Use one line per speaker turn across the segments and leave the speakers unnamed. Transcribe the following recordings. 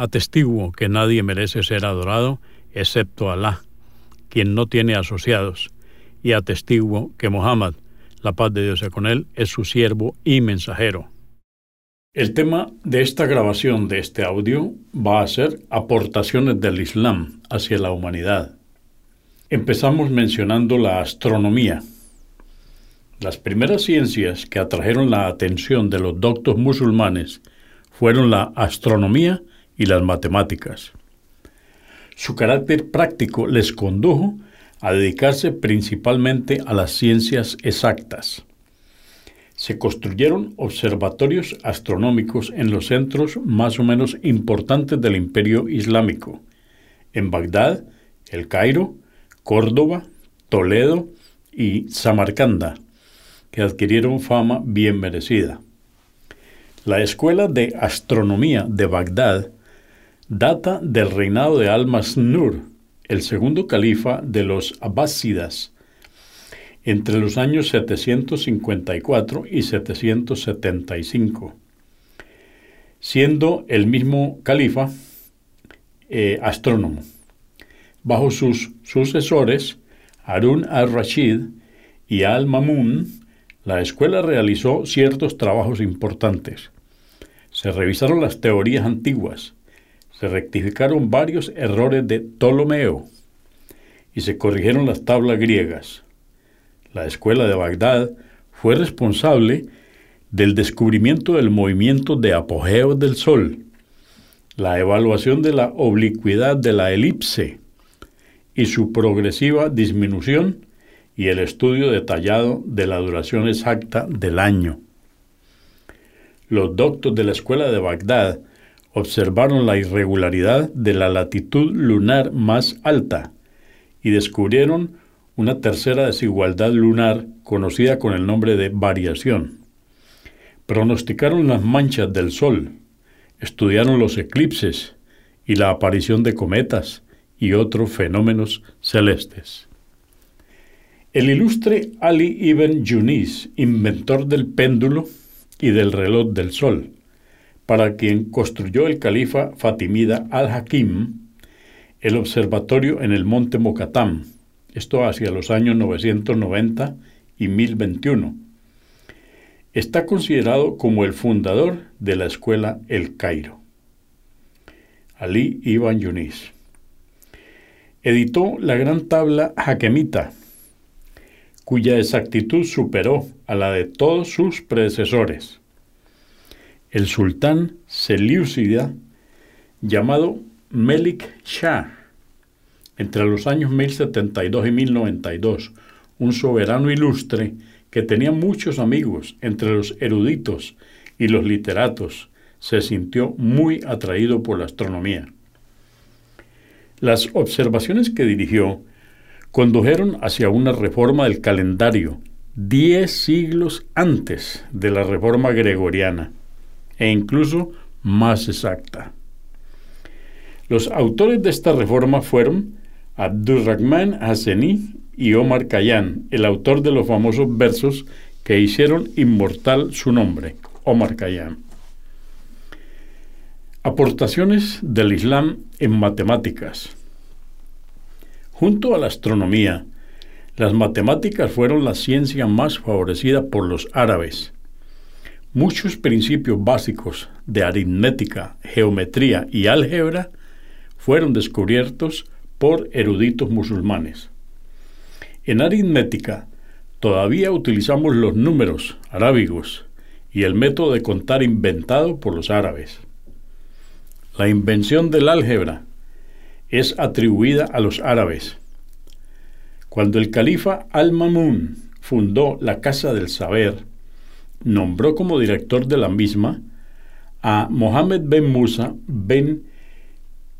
Atestiguo que nadie merece ser adorado excepto Alá, quien no tiene asociados, y atestiguo que Mohammed, la paz de Dios con él, es su siervo y mensajero. El tema de esta grabación de este audio va a ser aportaciones del Islam hacia la humanidad. Empezamos mencionando la astronomía. Las primeras ciencias que atrajeron la atención de los doctos musulmanes fueron la astronomía y las matemáticas. Su carácter práctico les condujo a dedicarse principalmente a las ciencias exactas. Se construyeron observatorios astronómicos en los centros más o menos importantes del imperio islámico, en Bagdad, El Cairo, Córdoba, Toledo y Samarcanda, que adquirieron fama bien merecida. La Escuela de Astronomía de Bagdad data del reinado de Al-Masnur, el segundo califa de los Abbásidas, entre los años 754 y 775, siendo el mismo califa eh, astrónomo. Bajo sus sucesores, Harun al-Rashid y al-Mamun, la escuela realizó ciertos trabajos importantes. Se revisaron las teorías antiguas, se rectificaron varios errores de Ptolomeo y se corrigieron las tablas griegas. La escuela de Bagdad fue responsable del descubrimiento del movimiento de apogeo del Sol, la evaluación de la oblicuidad de la elipse y su progresiva disminución y el estudio detallado de la duración exacta del año. Los doctos de la escuela de Bagdad observaron la irregularidad de la latitud lunar más alta y descubrieron una tercera desigualdad lunar conocida con el nombre de variación. Pronosticaron las manchas del Sol, estudiaron los eclipses y la aparición de cometas y otros fenómenos celestes. El ilustre Ali ibn Yunis, inventor del péndulo y del reloj del Sol, para quien construyó el califa fatimida al-Hakim el observatorio en el monte Mokatam, esto hacia los años 990 y 1021. Está considerado como el fundador de la escuela El Cairo. Ali Ibn Yunis. Editó la gran tabla Hakemita, cuya exactitud superó a la de todos sus predecesores el sultán selyúcida llamado Melik Shah, entre los años 1072 y 1092, un soberano ilustre que tenía muchos amigos entre los eruditos y los literatos, se sintió muy atraído por la astronomía. Las observaciones que dirigió condujeron hacia una reforma del calendario diez siglos antes de la reforma gregoriana e incluso más exacta. Los autores de esta reforma fueron Abdurrahman Hasseni y Omar Khayyam, el autor de los famosos versos que hicieron inmortal su nombre, Omar Khayyam. Aportaciones del Islam en matemáticas. Junto a la astronomía, las matemáticas fueron la ciencia más favorecida por los árabes Muchos principios básicos de aritmética, geometría y álgebra fueron descubiertos por eruditos musulmanes. En aritmética todavía utilizamos los números arábigos y el método de contar inventado por los árabes. La invención del álgebra es atribuida a los árabes. Cuando el califa Al-Mamun fundó la Casa del Saber, nombró como director de la misma a Mohammed ben Musa ben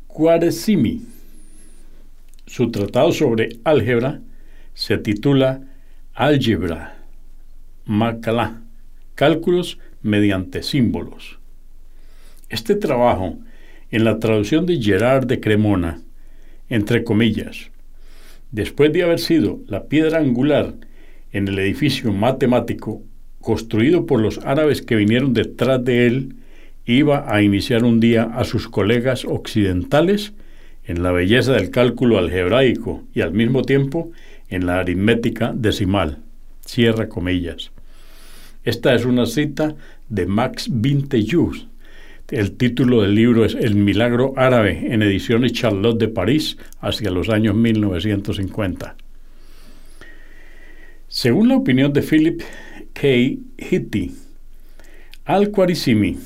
Khwarizmi. Su tratado sobre álgebra se titula Álgebra Makala, cálculos mediante símbolos. Este trabajo, en la traducción de Gerard de Cremona, entre comillas, después de haber sido la piedra angular en el edificio matemático construido por los árabes que vinieron detrás de él, iba a iniciar un día a sus colegas occidentales en la belleza del cálculo algebraico y al mismo tiempo en la aritmética decimal. Cierra comillas. Esta es una cita de Max Vintejus. El título del libro es El milagro árabe en ediciones Charlotte de París hacia los años 1950. Según la opinión de Philip K. Hitti, Al-Khwarizmi,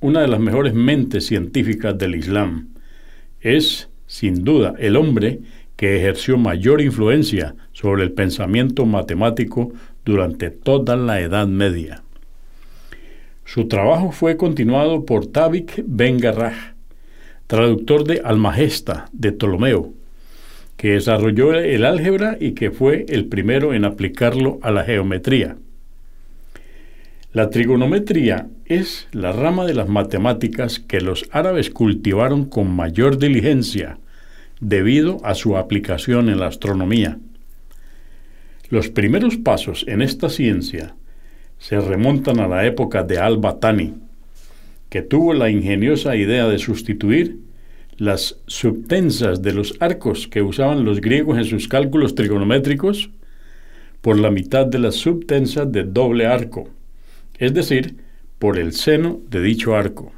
una de las mejores mentes científicas del Islam, es, sin duda, el hombre que ejerció mayor influencia sobre el pensamiento matemático durante toda la Edad Media. Su trabajo fue continuado por Tabik Ben Garrah, traductor de Almagesta de Ptolomeo, que desarrolló el álgebra y que fue el primero en aplicarlo a la geometría. La trigonometría es la rama de las matemáticas que los árabes cultivaron con mayor diligencia debido a su aplicación en la astronomía. Los primeros pasos en esta ciencia se remontan a la época de Al-Batani, que tuvo la ingeniosa idea de sustituir las subtensas de los arcos que usaban los griegos en sus cálculos trigonométricos por la mitad de las subtensas de doble arco, es decir, por el seno de dicho arco.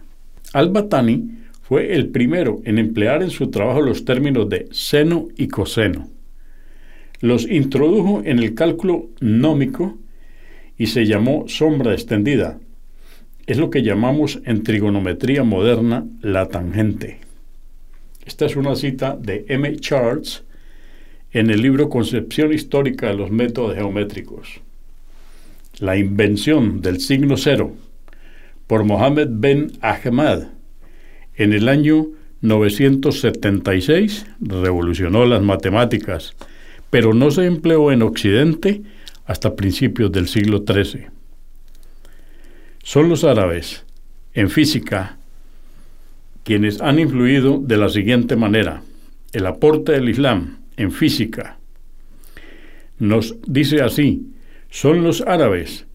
Al-Batani fue el primero en emplear en su trabajo los términos de seno y coseno. Los introdujo en el cálculo nómico y se llamó sombra extendida. Es lo que llamamos en trigonometría moderna la tangente. Esta es una cita de M. Charles en el libro Concepción Histórica de los Métodos Geométricos. La invención del signo cero por Mohammed Ben Ahmad en el año 976 revolucionó las matemáticas, pero no se empleó en Occidente hasta principios del siglo XIII. Son los árabes, en física, quienes han influido de la siguiente manera. El aporte del Islam en física nos dice así, son los árabes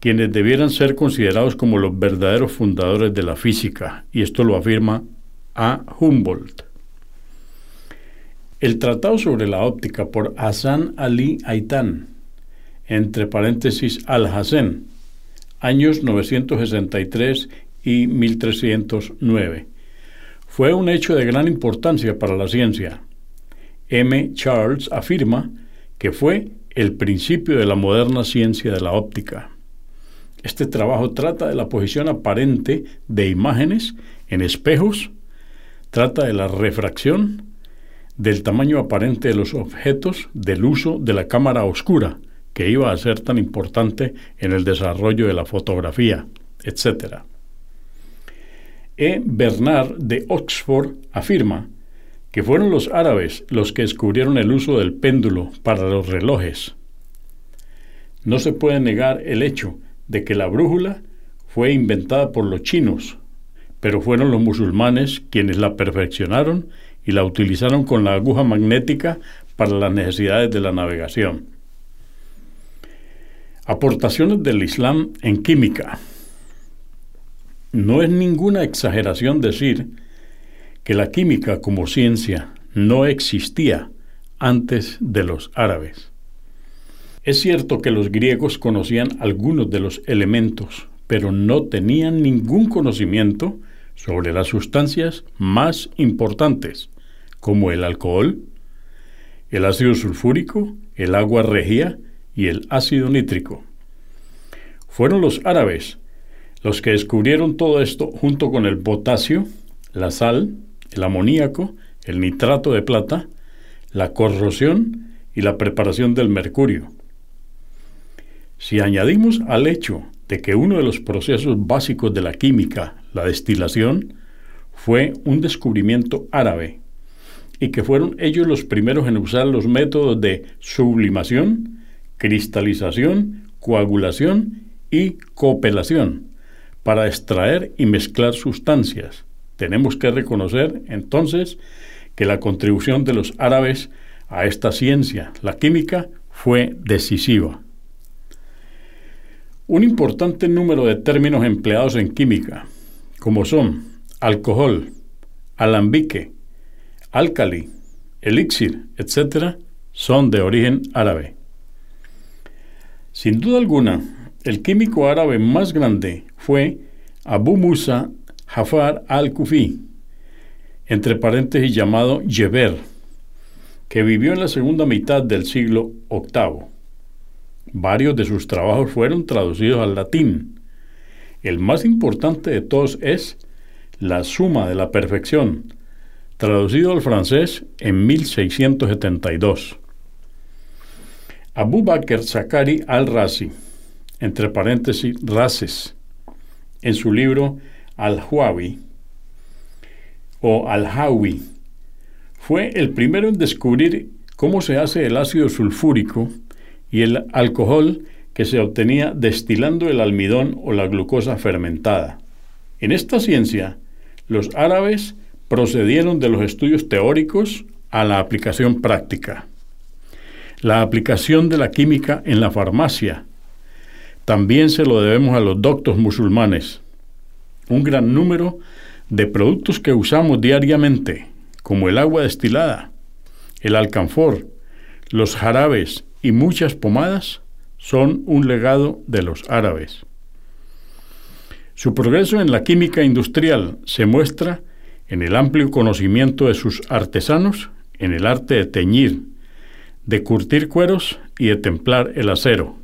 quienes debieran ser considerados como los verdaderos fundadores de la física, y esto lo afirma A. Humboldt. El Tratado sobre la Óptica por Hassan Ali Aitan, entre paréntesis Al-Hassan, años 963 y 1309, fue un hecho de gran importancia para la ciencia. M. Charles afirma que fue el principio de la moderna ciencia de la óptica. Este trabajo trata de la posición aparente de imágenes en espejos, trata de la refracción, del tamaño aparente de los objetos, del uso de la cámara oscura, que iba a ser tan importante en el desarrollo de la fotografía, etc. E. Bernard de Oxford afirma que fueron los árabes los que descubrieron el uso del péndulo para los relojes. No se puede negar el hecho de que la brújula fue inventada por los chinos, pero fueron los musulmanes quienes la perfeccionaron y la utilizaron con la aguja magnética para las necesidades de la navegación. Aportaciones del Islam en química. No es ninguna exageración decir que la química como ciencia no existía antes de los árabes. Es cierto que los griegos conocían algunos de los elementos, pero no tenían ningún conocimiento sobre las sustancias más importantes, como el alcohol, el ácido sulfúrico, el agua regia y el ácido nítrico. Fueron los árabes los que descubrieron todo esto junto con el potasio, la sal, el amoníaco, el nitrato de plata, la corrosión y la preparación del mercurio. Si añadimos al hecho de que uno de los procesos básicos de la química, la destilación, fue un descubrimiento árabe y que fueron ellos los primeros en usar los métodos de sublimación, cristalización, coagulación y copelación para extraer y mezclar sustancias. Tenemos que reconocer entonces que la contribución de los árabes a esta ciencia, la química, fue decisiva. Un importante número de términos empleados en química, como son alcohol, alambique, álcali, elixir, etc., son de origen árabe. Sin duda alguna, el químico árabe más grande fue Abu Musa Jafar al-Kufi, entre paréntesis llamado Yeber, que vivió en la segunda mitad del siglo VIII. Varios de sus trabajos fueron traducidos al latín. El más importante de todos es La Suma de la Perfección, traducido al francés en 1672. Abu Bakr Zakari al-Razi, entre paréntesis, Races, en su libro Al-Huawi o Al-Hawi, fue el primero en descubrir cómo se hace el ácido sulfúrico y el alcohol que se obtenía destilando el almidón o la glucosa fermentada. En esta ciencia, los árabes procedieron de los estudios teóricos a la aplicación práctica. La aplicación de la química en la farmacia también se lo debemos a los doctos musulmanes. Un gran número de productos que usamos diariamente, como el agua destilada, el alcanfor, los jarabes y muchas pomadas son un legado de los árabes. Su progreso en la química industrial se muestra en el amplio conocimiento de sus artesanos en el arte de teñir, de curtir cueros y de templar el acero.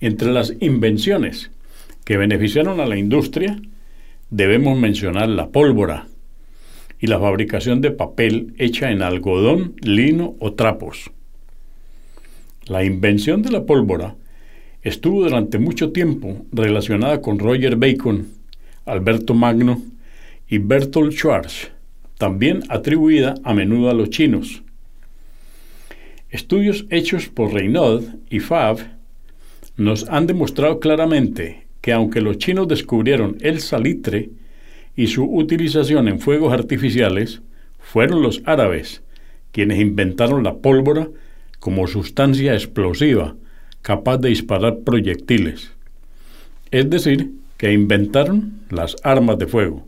Entre las invenciones que beneficiaron a la industria, debemos mencionar la pólvora y la fabricación de papel hecha en algodón, lino o trapos. La invención de la pólvora estuvo durante mucho tiempo relacionada con Roger Bacon, Alberto Magno y Bertolt Schwarz, también atribuida a menudo a los chinos. Estudios hechos por Reynaud y Favre nos han demostrado claramente que aunque los chinos descubrieron el salitre y su utilización en fuegos artificiales, fueron los árabes quienes inventaron la pólvora como sustancia explosiva capaz de disparar proyectiles. Es decir, que inventaron las armas de fuego.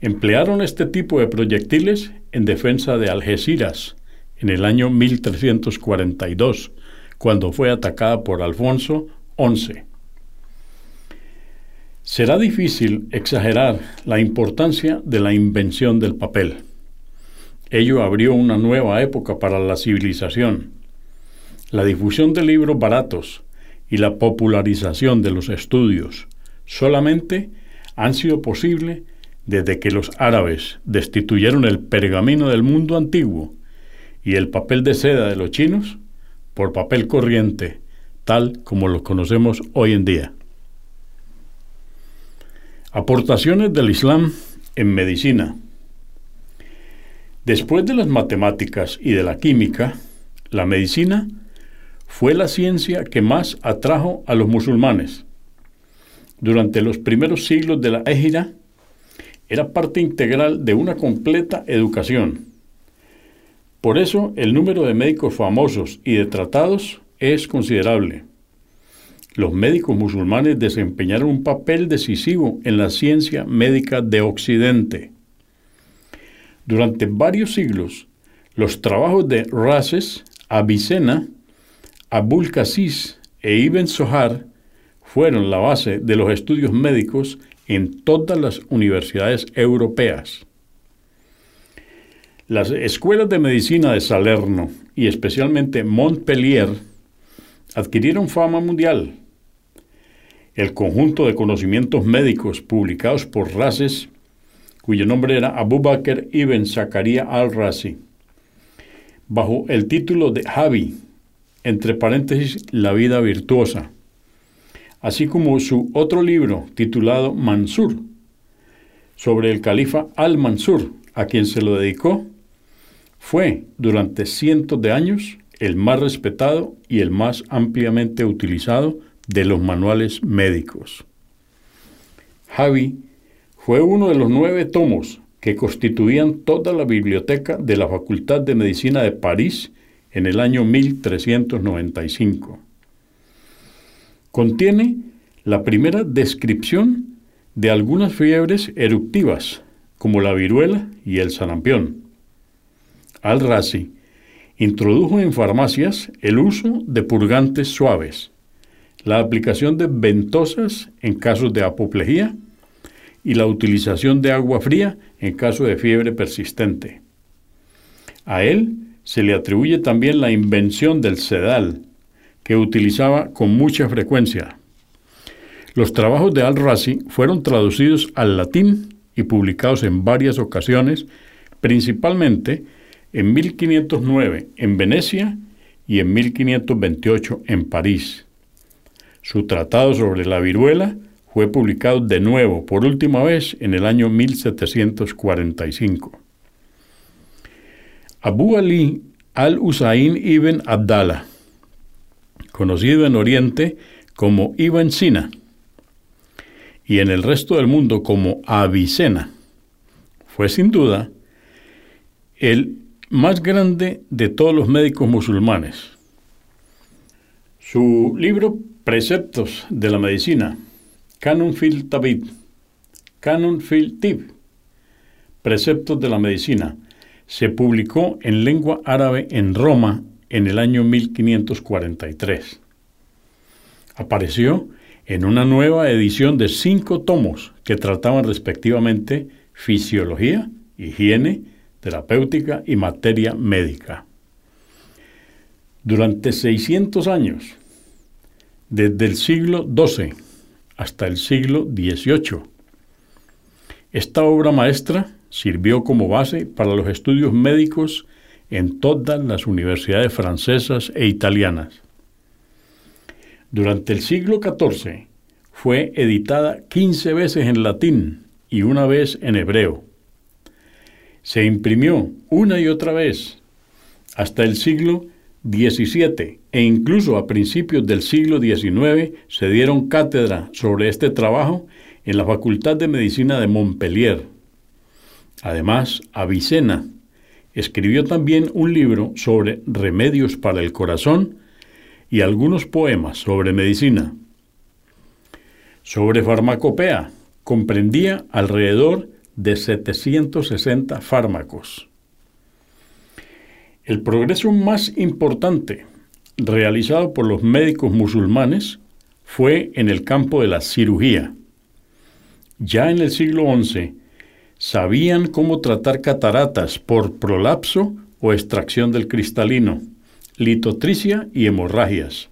Emplearon este tipo de proyectiles en defensa de Algeciras en el año 1342, cuando fue atacada por Alfonso XI. Será difícil exagerar la importancia de la invención del papel. Ello abrió una nueva época para la civilización. La difusión de libros baratos y la popularización de los estudios solamente han sido posible desde que los árabes destituyeron el pergamino del mundo antiguo y el papel de seda de los chinos por papel corriente, tal como lo conocemos hoy en día. Aportaciones del Islam en medicina. Después de las matemáticas y de la química, la medicina fue la ciencia que más atrajo a los musulmanes. Durante los primeros siglos de la Égira, era parte integral de una completa educación. Por eso el número de médicos famosos y de tratados es considerable. Los médicos musulmanes desempeñaron un papel decisivo en la ciencia médica de Occidente. Durante varios siglos, los trabajos de Races, Avicena, Abul Qasis e Ibn Sohar fueron la base de los estudios médicos en todas las universidades europeas. Las escuelas de medicina de Salerno y especialmente Montpellier adquirieron fama mundial. El conjunto de conocimientos médicos publicados por Races, cuyo nombre era Abu Bakr ibn Zakaria al-Razi, bajo el título de Javi, entre paréntesis, La vida virtuosa, así como su otro libro titulado Mansur, sobre el califa al-Mansur, a quien se lo dedicó, fue durante cientos de años el más respetado y el más ampliamente utilizado de los manuales médicos. Javi fue uno de los nueve tomos que constituían toda la biblioteca de la Facultad de Medicina de París en el año 1395. Contiene la primera descripción de algunas fiebres eruptivas, como la viruela y el sarampión. Al-Razi introdujo en farmacias el uso de purgantes suaves, la aplicación de ventosas en casos de apoplejía y la utilización de agua fría en caso de fiebre persistente. A él se le atribuye también la invención del sedal, que utilizaba con mucha frecuencia. Los trabajos de Al-Razi fueron traducidos al latín y publicados en varias ocasiones, principalmente en 1509 en Venecia y en 1528 en París. Su tratado sobre la viruela fue publicado de nuevo por última vez en el año 1745. Abu Ali al-Husayn ibn Abdallah, conocido en Oriente como Ibn Sina y en el resto del mundo como Avicena, fue sin duda el más grande de todos los médicos musulmanes. Su libro Preceptos de la Medicina, Canon fil Tabib, Canon fil Tib, Preceptos de la Medicina, se publicó en lengua árabe en Roma en el año 1543. Apareció en una nueva edición de cinco tomos que trataban respectivamente fisiología, higiene, terapéutica y materia médica. Durante 600 años, desde el siglo XII hasta el siglo XVIII, esta obra maestra sirvió como base para los estudios médicos en todas las universidades francesas e italianas. Durante el siglo XIV fue editada 15 veces en latín y una vez en hebreo se imprimió una y otra vez hasta el siglo XVII e incluso a principios del siglo XIX se dieron cátedra sobre este trabajo en la Facultad de Medicina de Montpellier. Además, Avicena escribió también un libro sobre remedios para el corazón y algunos poemas sobre medicina. Sobre farmacopea comprendía alrededor de 760 fármacos. El progreso más importante realizado por los médicos musulmanes fue en el campo de la cirugía. Ya en el siglo XI sabían cómo tratar cataratas por prolapso o extracción del cristalino, litotricia y hemorragias.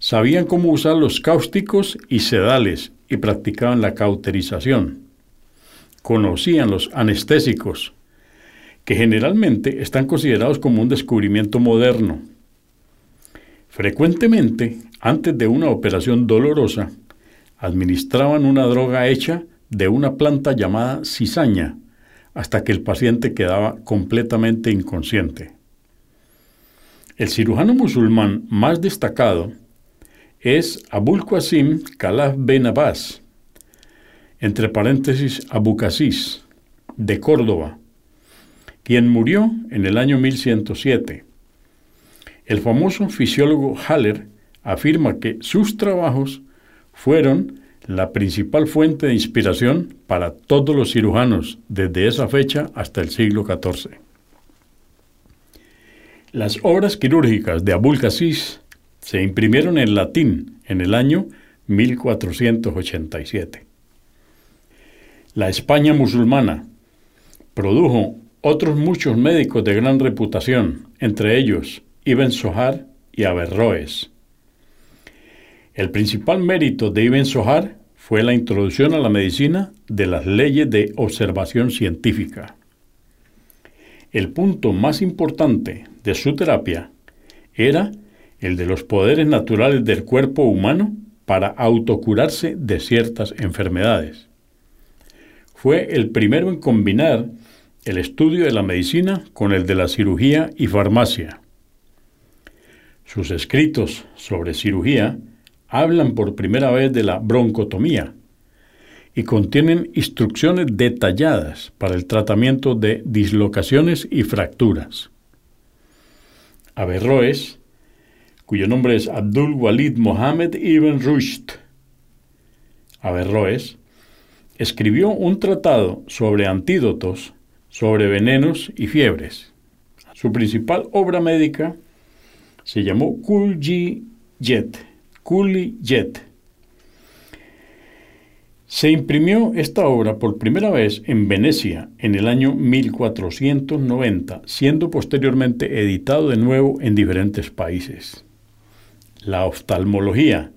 Sabían cómo usar los cáusticos y sedales y practicaban la cauterización conocían los anestésicos, que generalmente están considerados como un descubrimiento moderno. Frecuentemente, antes de una operación dolorosa, administraban una droga hecha de una planta llamada cizaña hasta que el paciente quedaba completamente inconsciente. El cirujano musulmán más destacado es Abul Qasim Khalaf Ben Abbas, entre paréntesis Abucasis, de Córdoba, quien murió en el año 1107. El famoso fisiólogo Haller afirma que sus trabajos fueron la principal fuente de inspiración para todos los cirujanos desde esa fecha hasta el siglo XIV. Las obras quirúrgicas de Abul Qasis se imprimieron en latín en el año 1487. La España musulmana produjo otros muchos médicos de gran reputación, entre ellos Ibn Sohar y Averroes. El principal mérito de Ibn Sohar fue la introducción a la medicina de las leyes de observación científica. El punto más importante de su terapia era el de los poderes naturales del cuerpo humano para autocurarse de ciertas enfermedades. Fue el primero en combinar el estudio de la medicina con el de la cirugía y farmacia. Sus escritos sobre cirugía hablan por primera vez de la broncotomía y contienen instrucciones detalladas para el tratamiento de dislocaciones y fracturas. Averroes, cuyo nombre es Abdul Walid Mohammed ibn Rushd, Averroes, escribió un tratado sobre antídotos, sobre venenos y fiebres. Su principal obra médica se llamó Kulji Jet Kuli Jet. Se imprimió esta obra por primera vez en Venecia en el año 1490, siendo posteriormente editado de nuevo en diferentes países. La oftalmología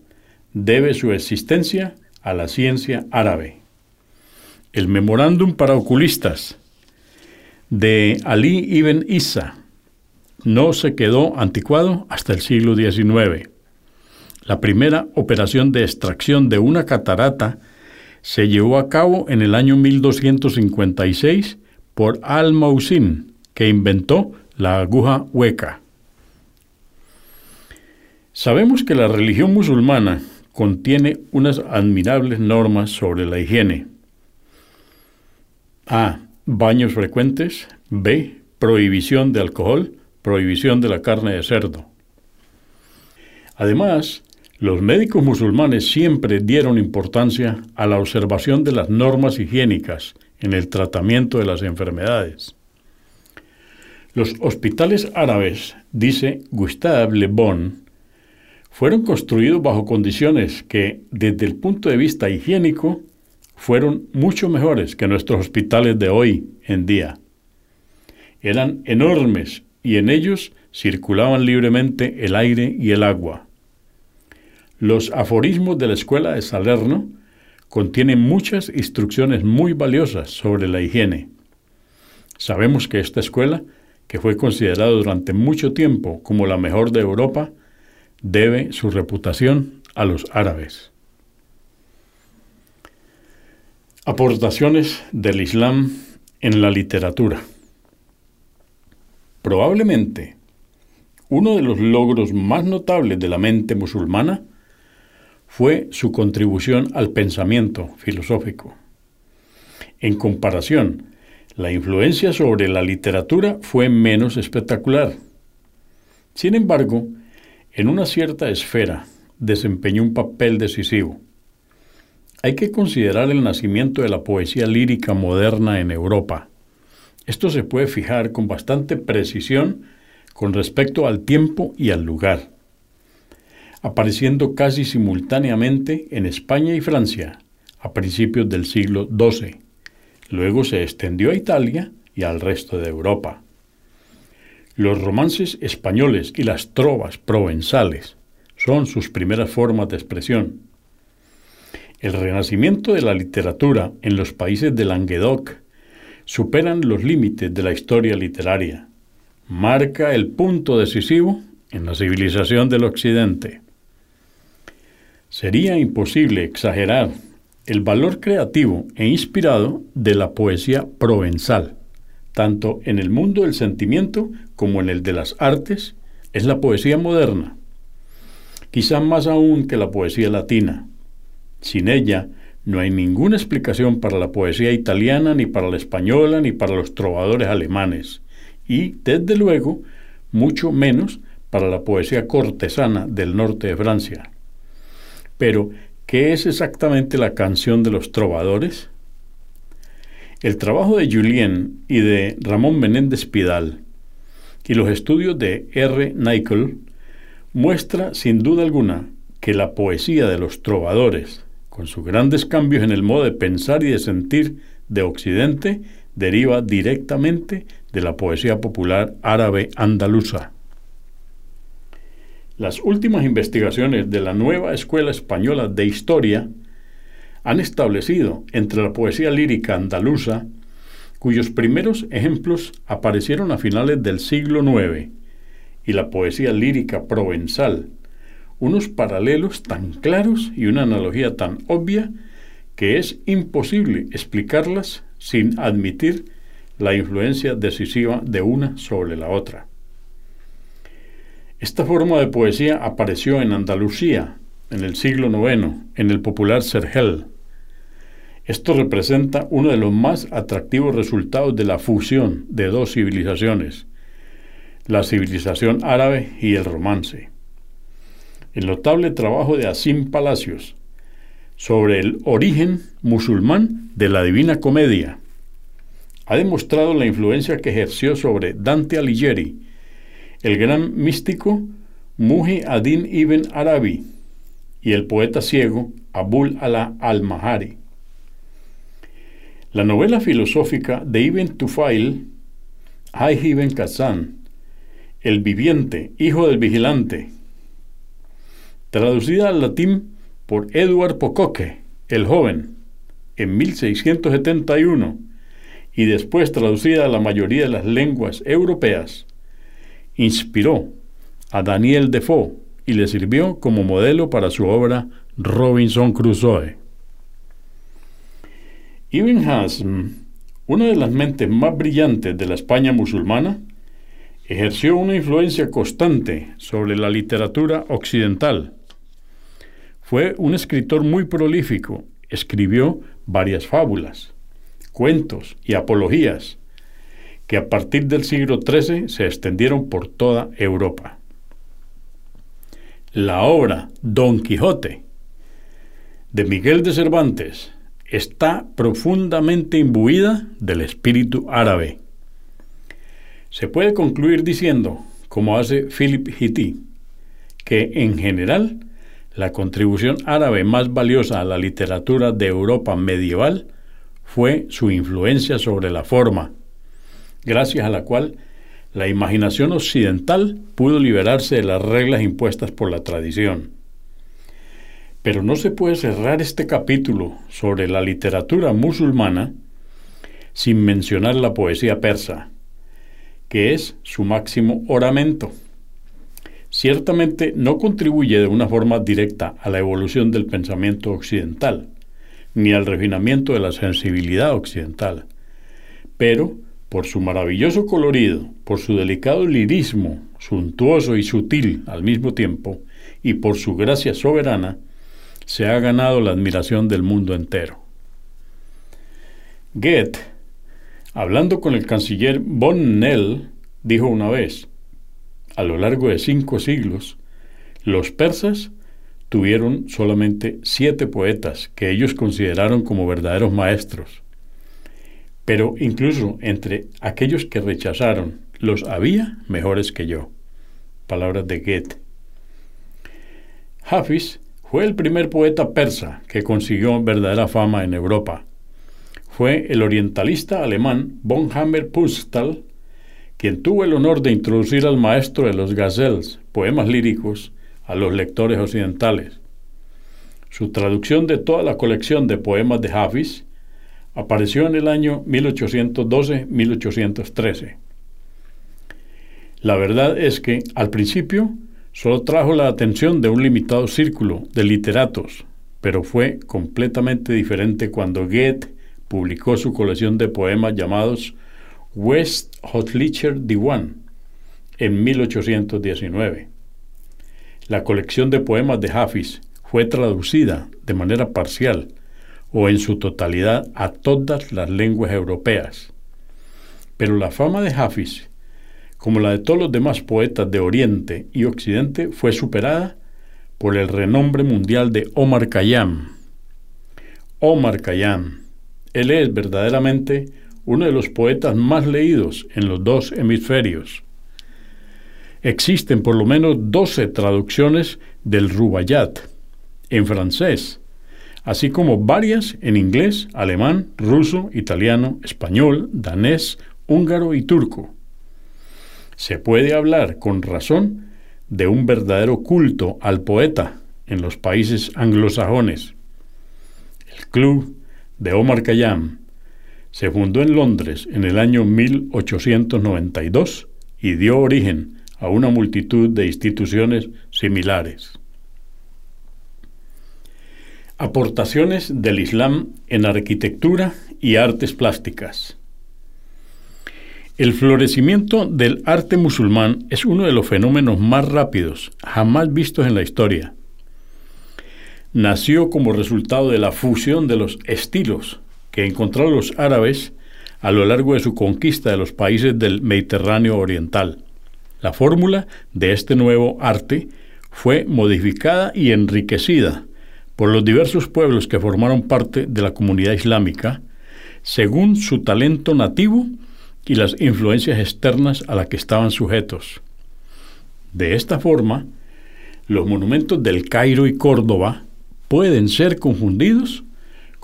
debe su existencia a la ciencia árabe. El memorándum para oculistas de Ali ibn Isa no se quedó anticuado hasta el siglo XIX. La primera operación de extracción de una catarata se llevó a cabo en el año 1256 por Al-Mausin, que inventó la aguja hueca. Sabemos que la religión musulmana contiene unas admirables normas sobre la higiene. A. Baños frecuentes. B. Prohibición de alcohol. Prohibición de la carne de cerdo. Además, los médicos musulmanes siempre dieron importancia a la observación de las normas higiénicas en el tratamiento de las enfermedades. Los hospitales árabes, dice Gustave Le Bon, fueron construidos bajo condiciones que, desde el punto de vista higiénico, fueron mucho mejores que nuestros hospitales de hoy en día. Eran enormes y en ellos circulaban libremente el aire y el agua. Los aforismos de la escuela de Salerno contienen muchas instrucciones muy valiosas sobre la higiene. Sabemos que esta escuela, que fue considerada durante mucho tiempo como la mejor de Europa, debe su reputación a los árabes. Aportaciones del Islam en la literatura. Probablemente uno de los logros más notables de la mente musulmana fue su contribución al pensamiento filosófico. En comparación, la influencia sobre la literatura fue menos espectacular. Sin embargo, en una cierta esfera desempeñó un papel decisivo. Hay que considerar el nacimiento de la poesía lírica moderna en Europa. Esto se puede fijar con bastante precisión con respecto al tiempo y al lugar apareciendo casi simultáneamente en España y Francia a principios del siglo XII. Luego se extendió a Italia y al resto de Europa. Los romances españoles y las trovas provenzales son sus primeras formas de expresión. El renacimiento de la literatura en los países de Languedoc superan los límites de la historia literaria. Marca el punto decisivo en la civilización del Occidente. Sería imposible exagerar el valor creativo e inspirado de la poesía provenzal, tanto en el mundo del sentimiento como en el de las artes, es la poesía moderna, quizá más aún que la poesía latina. Sin ella, no hay ninguna explicación para la poesía italiana, ni para la española, ni para los trovadores alemanes, y, desde luego, mucho menos para la poesía cortesana del norte de Francia. Pero, ¿qué es exactamente la canción de los trovadores? El trabajo de Julien y de Ramón Menéndez Pidal y los estudios de R. Nicol muestra sin duda alguna que la poesía de los trovadores, con sus grandes cambios en el modo de pensar y de sentir de Occidente, deriva directamente de la poesía popular árabe andaluza. Las últimas investigaciones de la nueva Escuela Española de Historia han establecido entre la poesía lírica andaluza, cuyos primeros ejemplos aparecieron a finales del siglo IX, y la poesía lírica provenzal, unos paralelos tan claros y una analogía tan obvia que es imposible explicarlas sin admitir la influencia decisiva de una sobre la otra. Esta forma de poesía apareció en Andalucía en el siglo IX, en el popular Sergel. Esto representa uno de los más atractivos resultados de la fusión de dos civilizaciones, la civilización árabe y el romance. El notable trabajo de Asim Palacios sobre el origen musulmán de la Divina Comedia ha demostrado la influencia que ejerció sobre Dante Alighieri el gran místico Muhi Adin ibn Arabi y el poeta ciego Abul Ala al-Mahari. La novela filosófica de Ibn Tufail, Hay ibn Kazan, El viviente, hijo del vigilante, traducida al latín por Edward Pocoque, el joven, en 1671, y después traducida a la mayoría de las lenguas europeas, inspiró a Daniel Defoe y le sirvió como modelo para su obra Robinson Crusoe. Ibn Hazm, una de las mentes más brillantes de la España musulmana, ejerció una influencia constante sobre la literatura occidental. Fue un escritor muy prolífico, escribió varias fábulas, cuentos y apologías, que a partir del siglo XIII se extendieron por toda Europa. La obra Don Quijote de Miguel de Cervantes está profundamente imbuida del espíritu árabe. Se puede concluir diciendo, como hace Philip Hitti, que en general la contribución árabe más valiosa a la literatura de Europa medieval fue su influencia sobre la forma, gracias a la cual la imaginación occidental pudo liberarse de las reglas impuestas por la tradición. Pero no se puede cerrar este capítulo sobre la literatura musulmana sin mencionar la poesía persa, que es su máximo oramento. Ciertamente no contribuye de una forma directa a la evolución del pensamiento occidental, ni al refinamiento de la sensibilidad occidental, pero por su maravilloso colorido, por su delicado lirismo, suntuoso y sutil al mismo tiempo, y por su gracia soberana, se ha ganado la admiración del mundo entero. Goethe, hablando con el canciller von Nell, dijo una vez, a lo largo de cinco siglos, los persas tuvieron solamente siete poetas que ellos consideraron como verdaderos maestros pero incluso entre aquellos que rechazaron, los había mejores que yo. Palabras de Goethe. Hafiz fue el primer poeta persa que consiguió verdadera fama en Europa. Fue el orientalista alemán von Hammer Pustal quien tuvo el honor de introducir al maestro de los gazelles, poemas líricos, a los lectores occidentales. Su traducción de toda la colección de poemas de Hafiz Apareció en el año 1812-1813. La verdad es que, al principio, solo trajo la atención de un limitado círculo de literatos, pero fue completamente diferente cuando Goethe publicó su colección de poemas llamados West Hotlicher Diwan en 1819. La colección de poemas de Hafiz fue traducida de manera parcial o en su totalidad a todas las lenguas europeas. Pero la fama de Hafiz, como la de todos los demás poetas de Oriente y Occidente, fue superada por el renombre mundial de Omar Khayyam. Omar Khayyam, él es verdaderamente uno de los poetas más leídos en los dos hemisferios. Existen por lo menos 12 traducciones del Rubayat en francés, así como varias en inglés, alemán, ruso, italiano, español, danés, húngaro y turco. Se puede hablar con razón de un verdadero culto al poeta en los países anglosajones. El club de Omar Khayyam se fundó en Londres en el año 1892 y dio origen a una multitud de instituciones similares. Aportaciones del Islam en arquitectura y artes plásticas. El florecimiento del arte musulmán es uno de los fenómenos más rápidos jamás vistos en la historia. Nació como resultado de la fusión de los estilos que encontraron los árabes a lo largo de su conquista de los países del Mediterráneo Oriental. La fórmula de este nuevo arte fue modificada y enriquecida por los diversos pueblos que formaron parte de la comunidad islámica, según su talento nativo y las influencias externas a las que estaban sujetos. De esta forma, los monumentos del Cairo y Córdoba pueden ser confundidos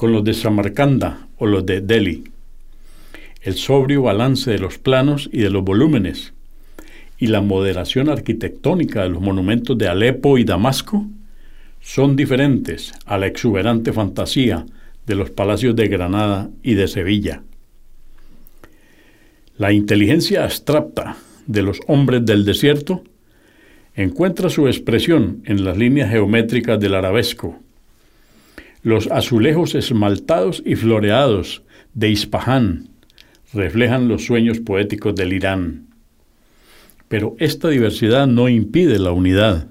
con los de Samarcanda o los de Delhi. El sobrio balance de los planos y de los volúmenes y la moderación arquitectónica de los monumentos de Alepo y Damasco son diferentes a la exuberante fantasía de los palacios de Granada y de Sevilla. La inteligencia abstracta de los hombres del desierto encuentra su expresión en las líneas geométricas del arabesco. Los azulejos esmaltados y floreados de Ispahan reflejan los sueños poéticos del Irán. Pero esta diversidad no impide la unidad.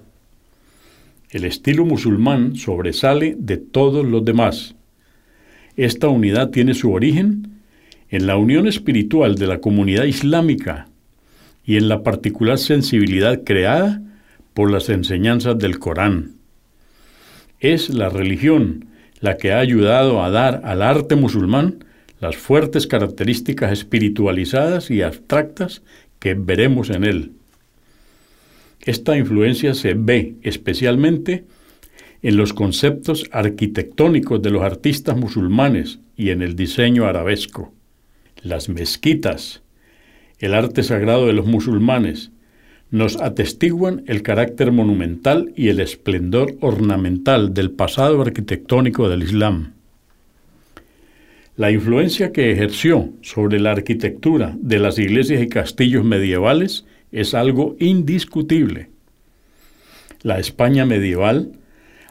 El estilo musulmán sobresale de todos los demás. Esta unidad tiene su origen en la unión espiritual de la comunidad islámica y en la particular sensibilidad creada por las enseñanzas del Corán. Es la religión la que ha ayudado a dar al arte musulmán las fuertes características espiritualizadas y abstractas que veremos en él. Esta influencia se ve especialmente en los conceptos arquitectónicos de los artistas musulmanes y en el diseño arabesco. Las mezquitas, el arte sagrado de los musulmanes, nos atestiguan el carácter monumental y el esplendor ornamental del pasado arquitectónico del Islam. La influencia que ejerció sobre la arquitectura de las iglesias y castillos medievales es algo indiscutible. La España medieval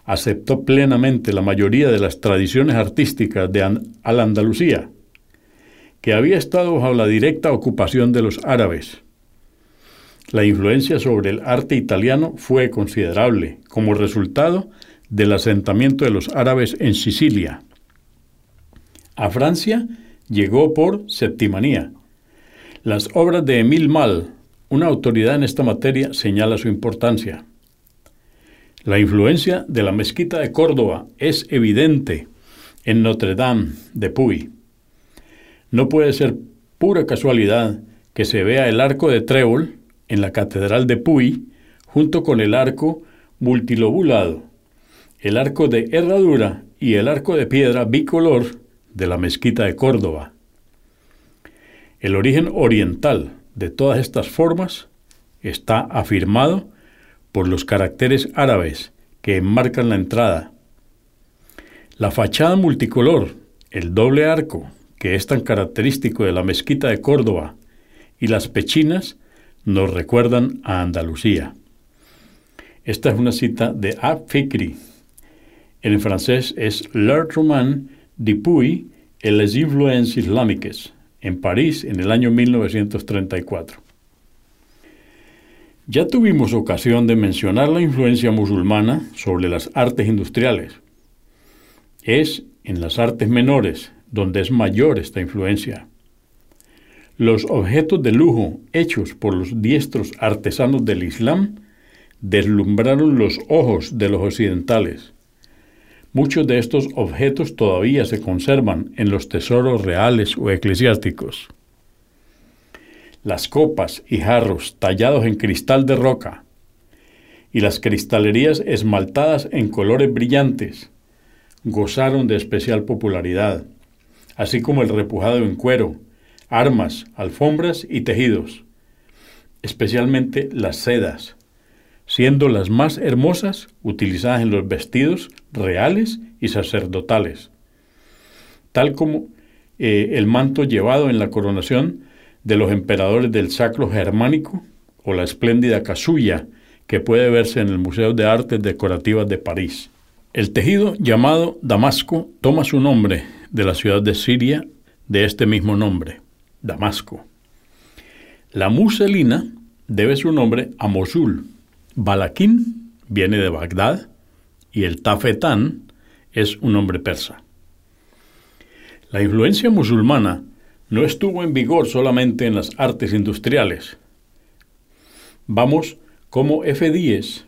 aceptó plenamente la mayoría de las tradiciones artísticas de Al-Andalucía, que había estado bajo la directa ocupación de los árabes. La influencia sobre el arte italiano fue considerable como resultado del asentamiento de los árabes en Sicilia. A Francia llegó por Septimanía. Las obras de Émile Mal, una autoridad en esta materia, señala su importancia. La influencia de la mezquita de Córdoba es evidente en Notre Dame de Puy. No puede ser pura casualidad que se vea el arco de trébol en la Catedral de Puy junto con el arco multilobulado, el arco de herradura y el arco de piedra bicolor de la mezquita de Córdoba. El origen oriental de todas estas formas está afirmado por los caracteres árabes que enmarcan la entrada. La fachada multicolor, el doble arco, que es tan característico de la mezquita de Córdoba, y las pechinas nos recuerdan a Andalucía. Esta es una cita de Ab Fikri. En francés es L'Art Roman depuis et les influences islamiques, en París en el año 1934. Ya tuvimos ocasión de mencionar la influencia musulmana sobre las artes industriales. Es en las artes menores, donde es mayor esta influencia. Los objetos de lujo hechos por los diestros artesanos del Islam deslumbraron los ojos de los occidentales. Muchos de estos objetos todavía se conservan en los tesoros reales o eclesiásticos. Las copas y jarros tallados en cristal de roca y las cristalerías esmaltadas en colores brillantes gozaron de especial popularidad, así como el repujado en cuero, armas, alfombras y tejidos, especialmente las sedas, siendo las más hermosas utilizadas en los vestidos reales y sacerdotales, tal como eh, el manto llevado en la coronación de los emperadores del Sacro Germánico o la espléndida casulla que puede verse en el Museo de Artes Decorativas de París. El tejido llamado Damasco toma su nombre de la ciudad de Siria de este mismo nombre, Damasco. La muselina debe su nombre a Mosul, Balaquín viene de Bagdad y el tafetán es un nombre persa. La influencia musulmana no estuvo en vigor solamente en las artes industriales. Vamos como F. Díez,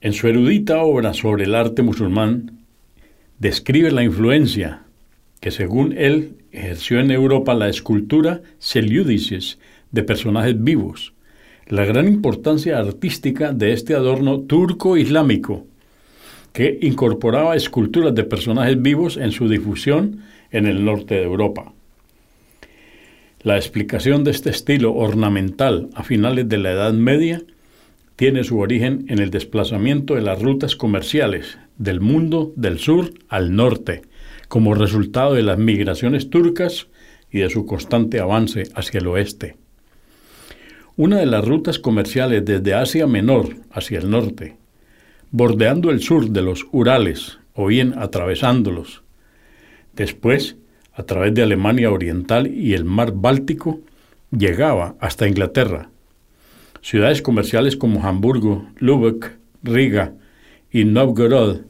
en su erudita obra sobre el arte musulmán, describe la influencia que según él ejerció en Europa la escultura selyúdices de personajes vivos, la gran importancia artística de este adorno turco-islámico, que incorporaba esculturas de personajes vivos en su difusión en el norte de Europa. La explicación de este estilo ornamental a finales de la Edad Media tiene su origen en el desplazamiento de las rutas comerciales del mundo del sur al norte, como resultado de las migraciones turcas y de su constante avance hacia el oeste. Una de las rutas comerciales desde Asia Menor hacia el norte, bordeando el sur de los Urales o bien atravesándolos. Después, a través de Alemania Oriental y el mar Báltico, llegaba hasta Inglaterra. Ciudades comerciales como Hamburgo, Lübeck, Riga y Novgorod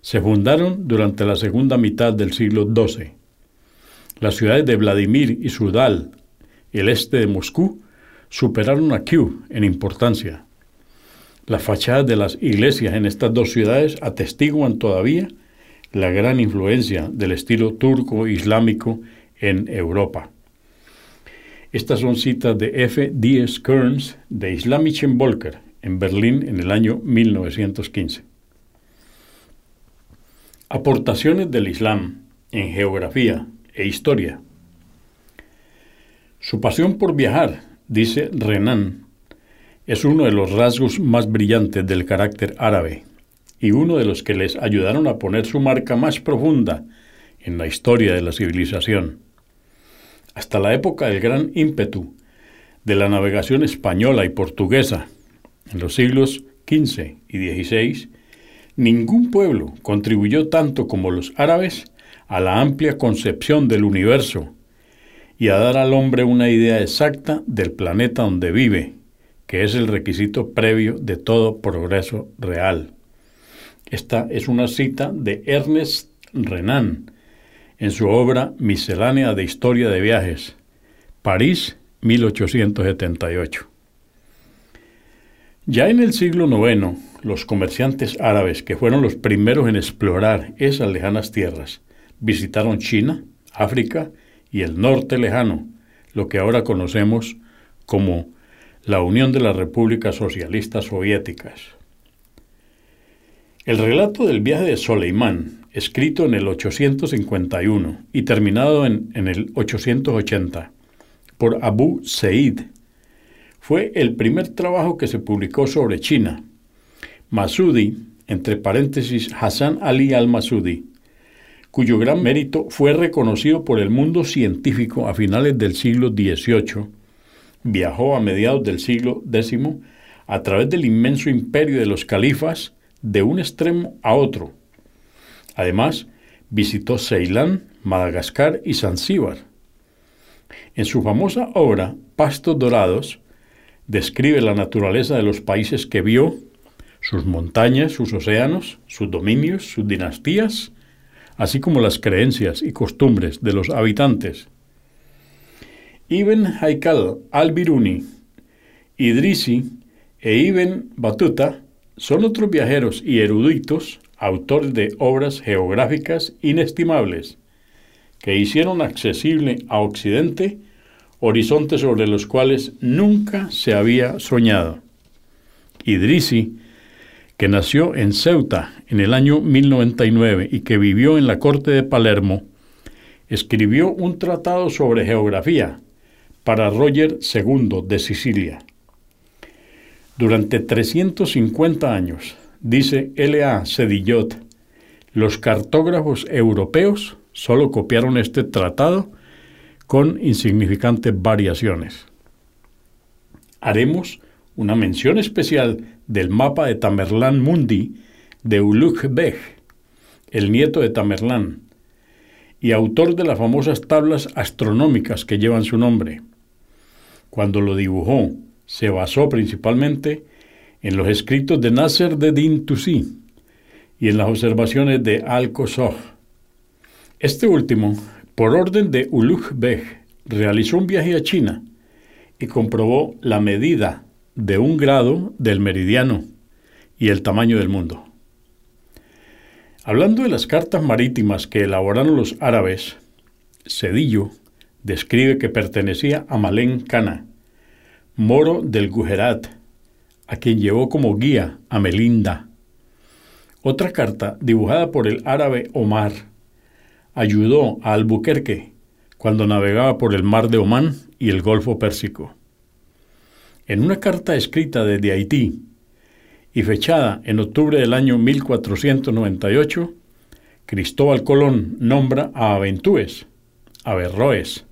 se fundaron durante la segunda mitad del siglo XII. Las ciudades de Vladimir y Sudal, el este de Moscú, superaron a Kew en importancia. Las fachadas de las iglesias en estas dos ciudades atestiguan todavía la gran influencia del estilo turco-islámico en Europa. Estas son citas de F. S. Kearns de Islamischen Volker en Berlín en el año 1915. Aportaciones del Islam en geografía e historia. Su pasión por viajar dice Renan, es uno de los rasgos más brillantes del carácter árabe y uno de los que les ayudaron a poner su marca más profunda en la historia de la civilización. Hasta la época del gran ímpetu de la navegación española y portuguesa, en los siglos XV y XVI, ningún pueblo contribuyó tanto como los árabes a la amplia concepción del universo y a dar al hombre una idea exacta del planeta donde vive, que es el requisito previo de todo progreso real. Esta es una cita de Ernest Renan en su obra Miscelánea de Historia de Viajes, París, 1878. Ya en el siglo IX, los comerciantes árabes, que fueron los primeros en explorar esas lejanas tierras, visitaron China, África y el norte lejano, lo que ahora conocemos como la Unión de las Repúblicas Socialistas Soviéticas. El relato del viaje de Soleimán, escrito en el 851 y terminado en, en el 880 por Abu Seid, fue el primer trabajo que se publicó sobre China. Masudi, entre paréntesis Hassan Ali al-Masudi, cuyo gran mérito fue reconocido por el mundo científico a finales del siglo XVIII, viajó a mediados del siglo X a través del inmenso imperio de los califas de un extremo a otro. Además, visitó Ceilán, Madagascar y Zanzíbar. En su famosa obra Pastos Dorados, describe la naturaleza de los países que vio, sus montañas, sus océanos, sus dominios, sus dinastías así como las creencias y costumbres de los habitantes. Ibn Haikal al-Biruni, Idrisi e Ibn Batuta son otros viajeros y eruditos, autores de obras geográficas inestimables, que hicieron accesible a Occidente horizontes sobre los cuales nunca se había soñado. Idrisi que nació en Ceuta en el año 1099 y que vivió en la corte de Palermo, escribió un tratado sobre geografía para Roger II de Sicilia. Durante 350 años, dice L.A. Cedillot, los cartógrafos europeos solo copiaron este tratado con insignificantes variaciones. Haremos una mención especial del mapa de Tamerlán Mundi de Ulugh Beg, el nieto de Tamerlán, y autor de las famosas tablas astronómicas que llevan su nombre. Cuando lo dibujó, se basó principalmente en los escritos de Nasser de Din Tusi y en las observaciones de Al-Qasah. Este último, por orden de Ulugh Beg, realizó un viaje a China y comprobó la medida de un grado del meridiano y el tamaño del mundo. Hablando de las cartas marítimas que elaboraron los árabes, Cedillo describe que pertenecía a Malén Cana, moro del Gujarat, a quien llevó como guía a Melinda. Otra carta, dibujada por el árabe Omar, ayudó a Albuquerque cuando navegaba por el mar de Omán y el Golfo Pérsico. En una carta escrita desde Haití y fechada en octubre del año 1498, Cristóbal Colón nombra a Aventúes, Averroes,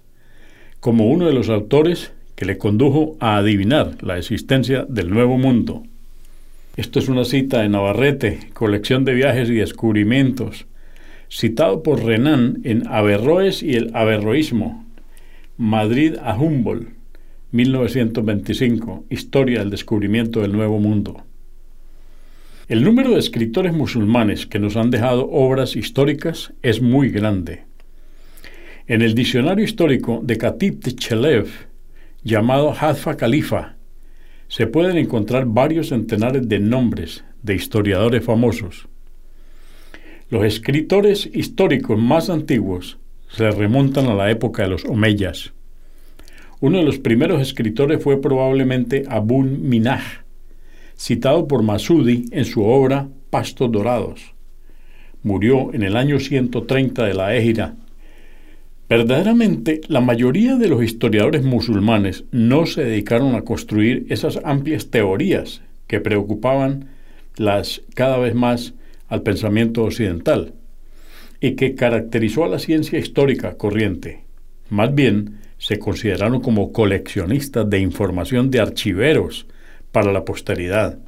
como uno de los autores que le condujo a adivinar la existencia del Nuevo Mundo. Esto es una cita de Navarrete, colección de viajes y descubrimientos, citado por Renan en Averroes y el Averroísmo, Madrid a Humboldt, 1925, Historia del descubrimiento del Nuevo Mundo. El número de escritores musulmanes que nos han dejado obras históricas es muy grande. En el diccionario histórico de Khatib Chelev, llamado Hadfa Khalifa, se pueden encontrar varios centenares de nombres de historiadores famosos. Los escritores históricos más antiguos se remontan a la época de los Omeyas. Uno de los primeros escritores fue probablemente Abun Minaj, citado por Masudi en su obra Pastos Dorados. Murió en el año 130 de la Égira Verdaderamente, la mayoría de los historiadores musulmanes no se dedicaron a construir esas amplias teorías que preocupaban las cada vez más al pensamiento occidental y que caracterizó a la ciencia histórica corriente. Más bien, se consideraron como coleccionistas de información de archiveros para la posteridad.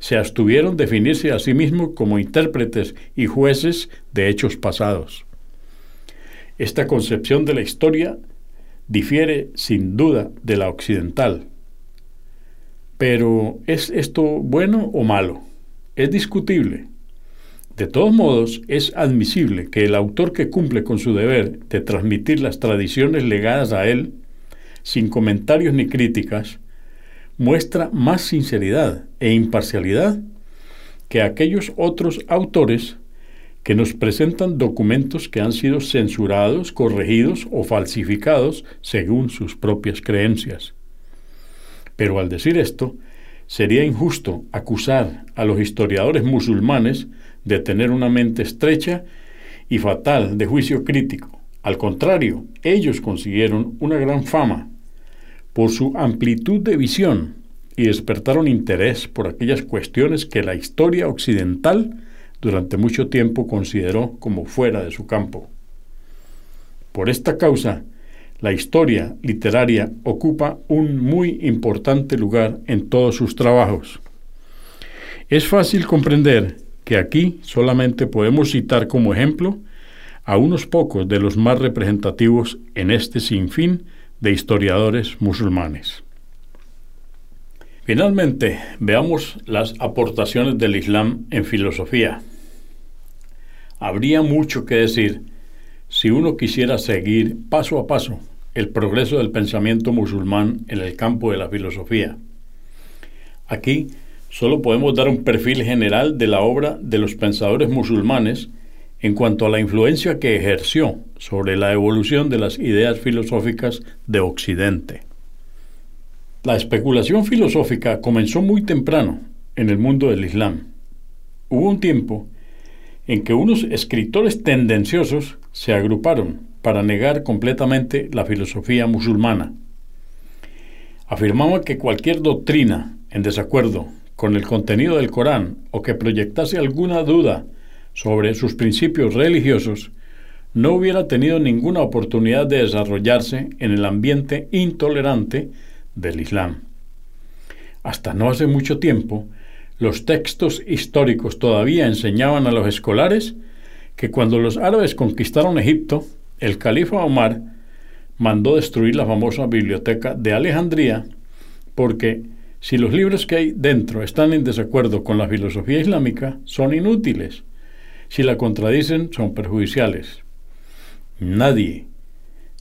Se abstuvieron definirse a sí mismos como intérpretes y jueces de hechos pasados. Esta concepción de la historia difiere sin duda de la occidental. Pero ¿es esto bueno o malo? Es discutible. De todos modos, es admisible que el autor que cumple con su deber de transmitir las tradiciones legadas a él, sin comentarios ni críticas, muestra más sinceridad e imparcialidad que aquellos otros autores que nos presentan documentos que han sido censurados, corregidos o falsificados según sus propias creencias. Pero al decir esto, sería injusto acusar a los historiadores musulmanes de tener una mente estrecha y fatal de juicio crítico. Al contrario, ellos consiguieron una gran fama por su amplitud de visión y despertaron interés por aquellas cuestiones que la historia occidental durante mucho tiempo consideró como fuera de su campo. Por esta causa, la historia literaria ocupa un muy importante lugar en todos sus trabajos. Es fácil comprender que aquí solamente podemos citar como ejemplo a unos pocos de los más representativos en este sinfín de historiadores musulmanes. Finalmente, veamos las aportaciones del Islam en filosofía. Habría mucho que decir si uno quisiera seguir paso a paso el progreso del pensamiento musulmán en el campo de la filosofía. Aquí solo podemos dar un perfil general de la obra de los pensadores musulmanes en cuanto a la influencia que ejerció sobre la evolución de las ideas filosóficas de Occidente. La especulación filosófica comenzó muy temprano en el mundo del Islam hubo un tiempo en que unos escritores tendenciosos se agruparon para negar completamente la filosofía musulmana. Afirmaban que cualquier doctrina en desacuerdo con el contenido del Corán o que proyectase alguna duda sobre sus principios religiosos no hubiera tenido ninguna oportunidad de desarrollarse en el ambiente intolerante del Islam. Hasta no hace mucho tiempo, los textos históricos todavía enseñaban a los escolares que cuando los árabes conquistaron Egipto, el califa Omar mandó destruir la famosa biblioteca de Alejandría porque si los libros que hay dentro están en desacuerdo con la filosofía islámica, son inútiles. Si la contradicen, son perjudiciales. Nadie,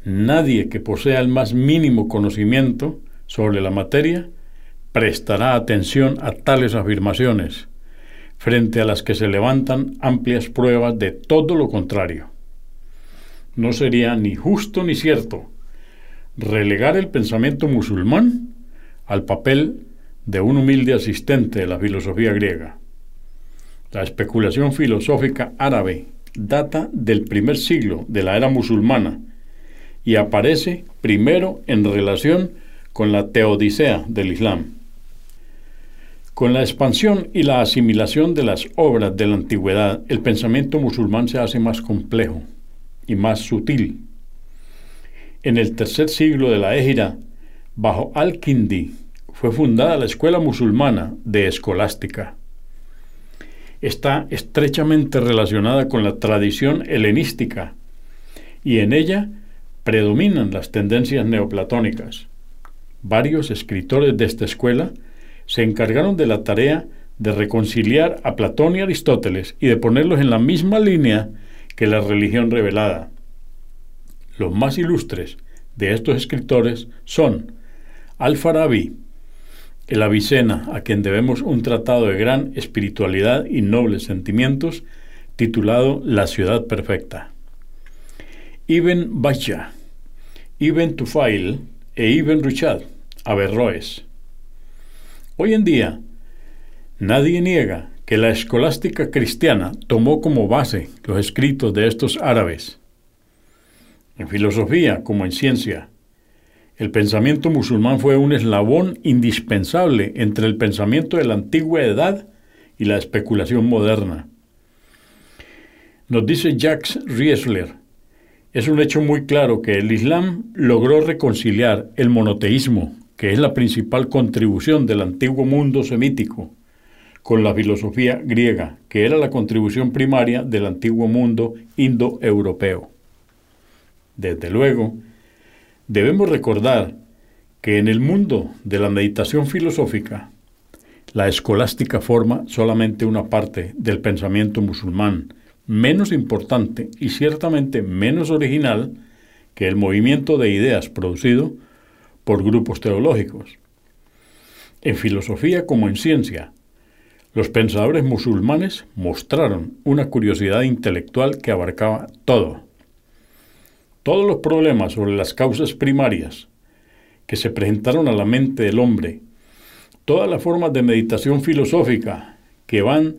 nadie que posea el más mínimo conocimiento sobre la materia prestará atención a tales afirmaciones, frente a las que se levantan amplias pruebas de todo lo contrario. No sería ni justo ni cierto relegar el pensamiento musulmán al papel de un humilde asistente de la filosofía griega. La especulación filosófica árabe data del primer siglo de la era musulmana y aparece primero en relación con la teodicea del Islam. Con la expansión y la asimilación de las obras de la antigüedad, el pensamiento musulmán se hace más complejo y más sutil. En el tercer siglo de la Égira, bajo Al-Kindi, fue fundada la Escuela Musulmana de Escolástica. Está estrechamente relacionada con la tradición helenística y en ella predominan las tendencias neoplatónicas. Varios escritores de esta escuela se encargaron de la tarea de reconciliar a Platón y Aristóteles y de ponerlos en la misma línea que la religión revelada. Los más ilustres de estos escritores son Al-Farabi, el Avicena, a quien debemos un tratado de gran espiritualidad y nobles sentimientos, titulado La ciudad perfecta. Ibn Bacha, Ibn Tufail e Ibn Ruchad, Averroes. Hoy en día, nadie niega que la escolástica cristiana tomó como base los escritos de estos árabes. En filosofía como en ciencia, el pensamiento musulmán fue un eslabón indispensable entre el pensamiento de la antigua edad y la especulación moderna. Nos dice Jacques Riesler, es un hecho muy claro que el Islam logró reconciliar el monoteísmo que es la principal contribución del antiguo mundo semítico, con la filosofía griega, que era la contribución primaria del antiguo mundo indoeuropeo. Desde luego, debemos recordar que en el mundo de la meditación filosófica, la escolástica forma solamente una parte del pensamiento musulmán, menos importante y ciertamente menos original que el movimiento de ideas producido por grupos teológicos. En filosofía como en ciencia, los pensadores musulmanes mostraron una curiosidad intelectual que abarcaba todo. Todos los problemas sobre las causas primarias que se presentaron a la mente del hombre, todas las formas de meditación filosófica que van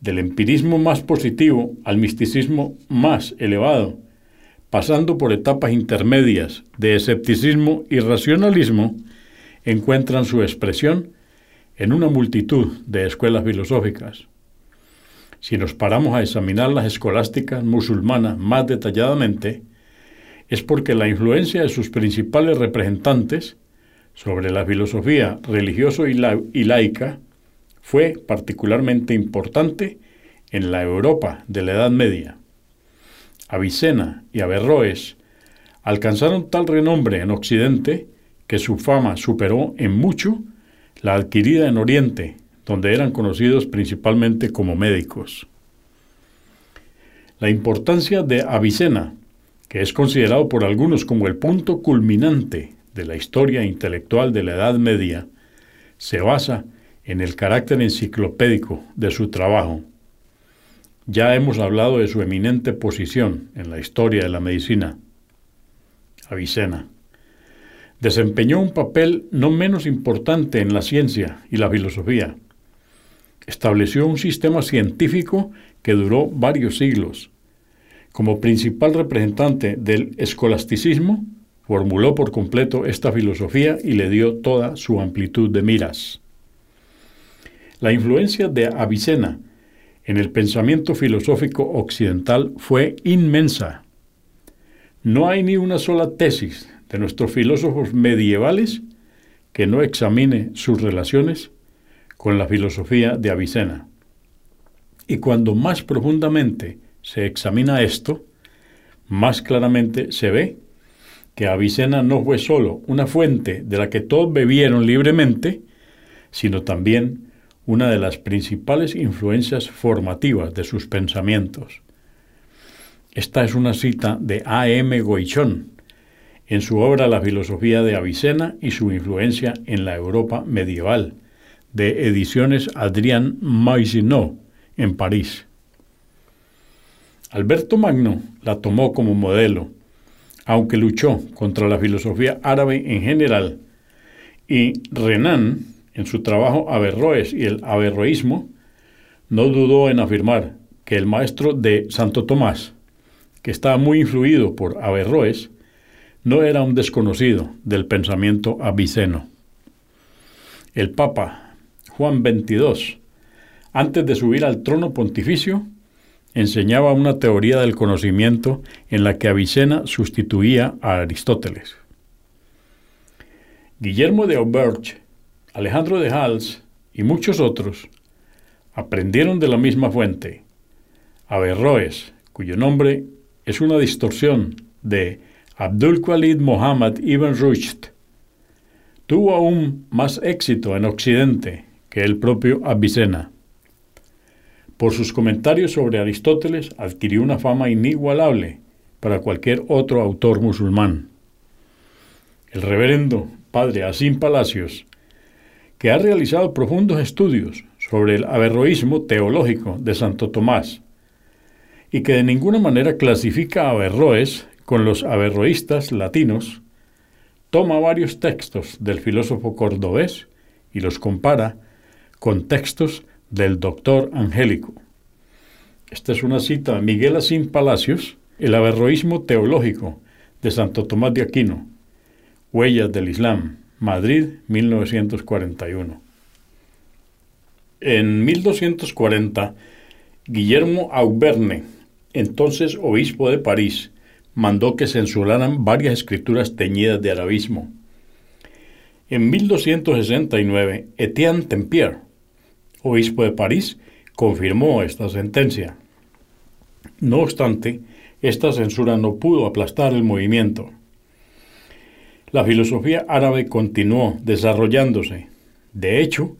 del empirismo más positivo al misticismo más elevado, pasando por etapas intermedias de escepticismo y racionalismo, encuentran su expresión en una multitud de escuelas filosóficas. Si nos paramos a examinar las escolásticas musulmanas más detalladamente, es porque la influencia de sus principales representantes sobre la filosofía religiosa y, laica fue particularmente importante en la Europa de la Edad Media. Avicena y Averroes alcanzaron tal renombre en Occidente que su fama superó en mucho la adquirida en Oriente, donde eran conocidos principalmente como médicos. La importancia de Avicena, que es considerado por algunos como el punto culminante de la historia intelectual de la Edad Media, se basa en el carácter enciclopédico de su trabajo ya hemos hablado de su eminente posición en la historia de la medicina. Avicena. Desempeñó un papel no menos importante en la ciencia y la filosofía. estableció un sistema científico que duró varios siglos. Como principal representante del escolasticismo, formuló por completo esta filosofía y le dio toda su amplitud de miras. La influencia de Avicena en el pensamiento filosófico occidental fue inmensa. No hay ni una sola tesis de nuestros filósofos medievales que no examine sus relaciones con la filosofía de Avicena. Y cuando más profundamente se examina esto, más claramente se ve que Avicena no fue sólo una fuente de la que todos bebieron libremente, sino también una de las principales influencias formativas de sus pensamientos. Esta es una cita de A. M. Goichón en su obra La filosofía de Avicena y su influencia en la Europa medieval, de ediciones Adrien Maisonneau, en París. Alberto Magno la tomó como modelo, aunque luchó contra la filosofía árabe en general, y Renan, en su trabajo Averroes y el Averroísmo, no dudó en afirmar que el maestro de Santo Tomás, que estaba muy influido por Averroes, no era un desconocido del pensamiento aviceno. El Papa Juan XXII, antes de subir al trono pontificio, enseñaba una teoría del conocimiento en la que Avicena sustituía a Aristóteles. Guillermo de Auberge, Alejandro de Hals y muchos otros aprendieron de la misma fuente. Averroes, cuyo nombre es una distorsión de Abdul Khalid Muhammad ibn Rushd, tuvo aún más éxito en Occidente que el propio Avicena. Por sus comentarios sobre Aristóteles adquirió una fama inigualable para cualquier otro autor musulmán. El reverendo padre Asim Palacios, que ha realizado profundos estudios sobre el averroísmo teológico de Santo Tomás y que de ninguna manera clasifica a Averroes con los averroístas latinos, toma varios textos del filósofo cordobés y los compara con textos del doctor Angélico. Esta es una cita de Miguel Asín Palacios, El averroísmo teológico de Santo Tomás de Aquino, Huellas del Islam, Madrid, 1941. En 1240, Guillermo Auberne, entonces obispo de París, mandó que censuraran varias escrituras teñidas de arabismo. En 1269, Etienne Tempier, obispo de París, confirmó esta sentencia. No obstante, esta censura no pudo aplastar el movimiento. La filosofía árabe continuó desarrollándose. De hecho,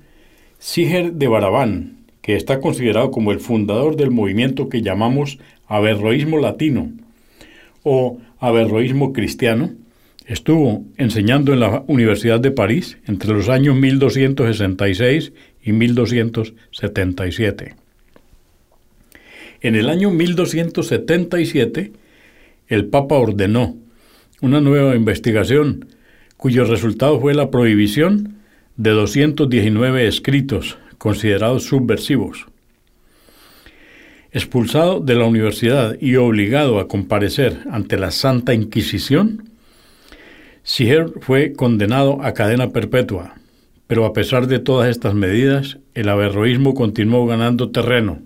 Siger de Barabán, que está considerado como el fundador del movimiento que llamamos averroísmo latino o averroísmo cristiano, estuvo enseñando en la Universidad de París entre los años 1266 y 1277. En el año 1277, el Papa ordenó una nueva investigación cuyo resultado fue la prohibición de 219 escritos considerados subversivos. Expulsado de la universidad y obligado a comparecer ante la Santa Inquisición, Siger fue condenado a cadena perpetua pero a pesar de todas estas medidas, el averroísmo continuó ganando terreno.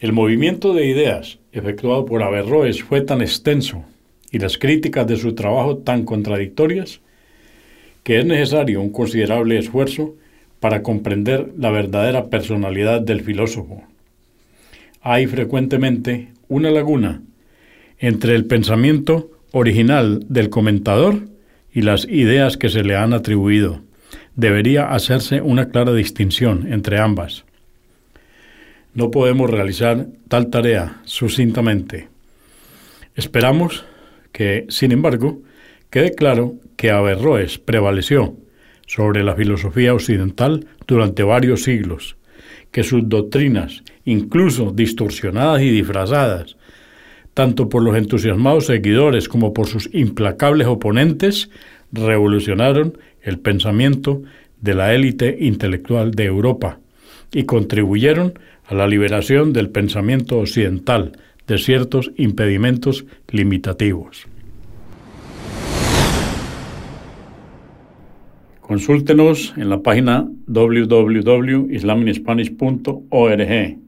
El movimiento de ideas efectuado por Averroes fue tan extenso y las críticas de su trabajo tan contradictorias que es necesario un considerable esfuerzo para comprender la verdadera personalidad del filósofo. Hay frecuentemente una laguna entre el pensamiento original del comentador y las ideas que se le han atribuido. Debería hacerse una clara distinción entre ambas. No podemos realizar tal tarea sucintamente. Esperamos que, sin embargo, quede claro que Averroes prevaleció sobre la filosofía occidental durante varios siglos, que sus doctrinas, incluso distorsionadas y disfrazadas, tanto por los entusiasmados seguidores como por sus implacables oponentes, revolucionaron el pensamiento de la élite intelectual de Europa y contribuyeron a la liberación del pensamiento occidental de ciertos impedimentos limitativos. Consúltenos en la página www.islaminspanish.org.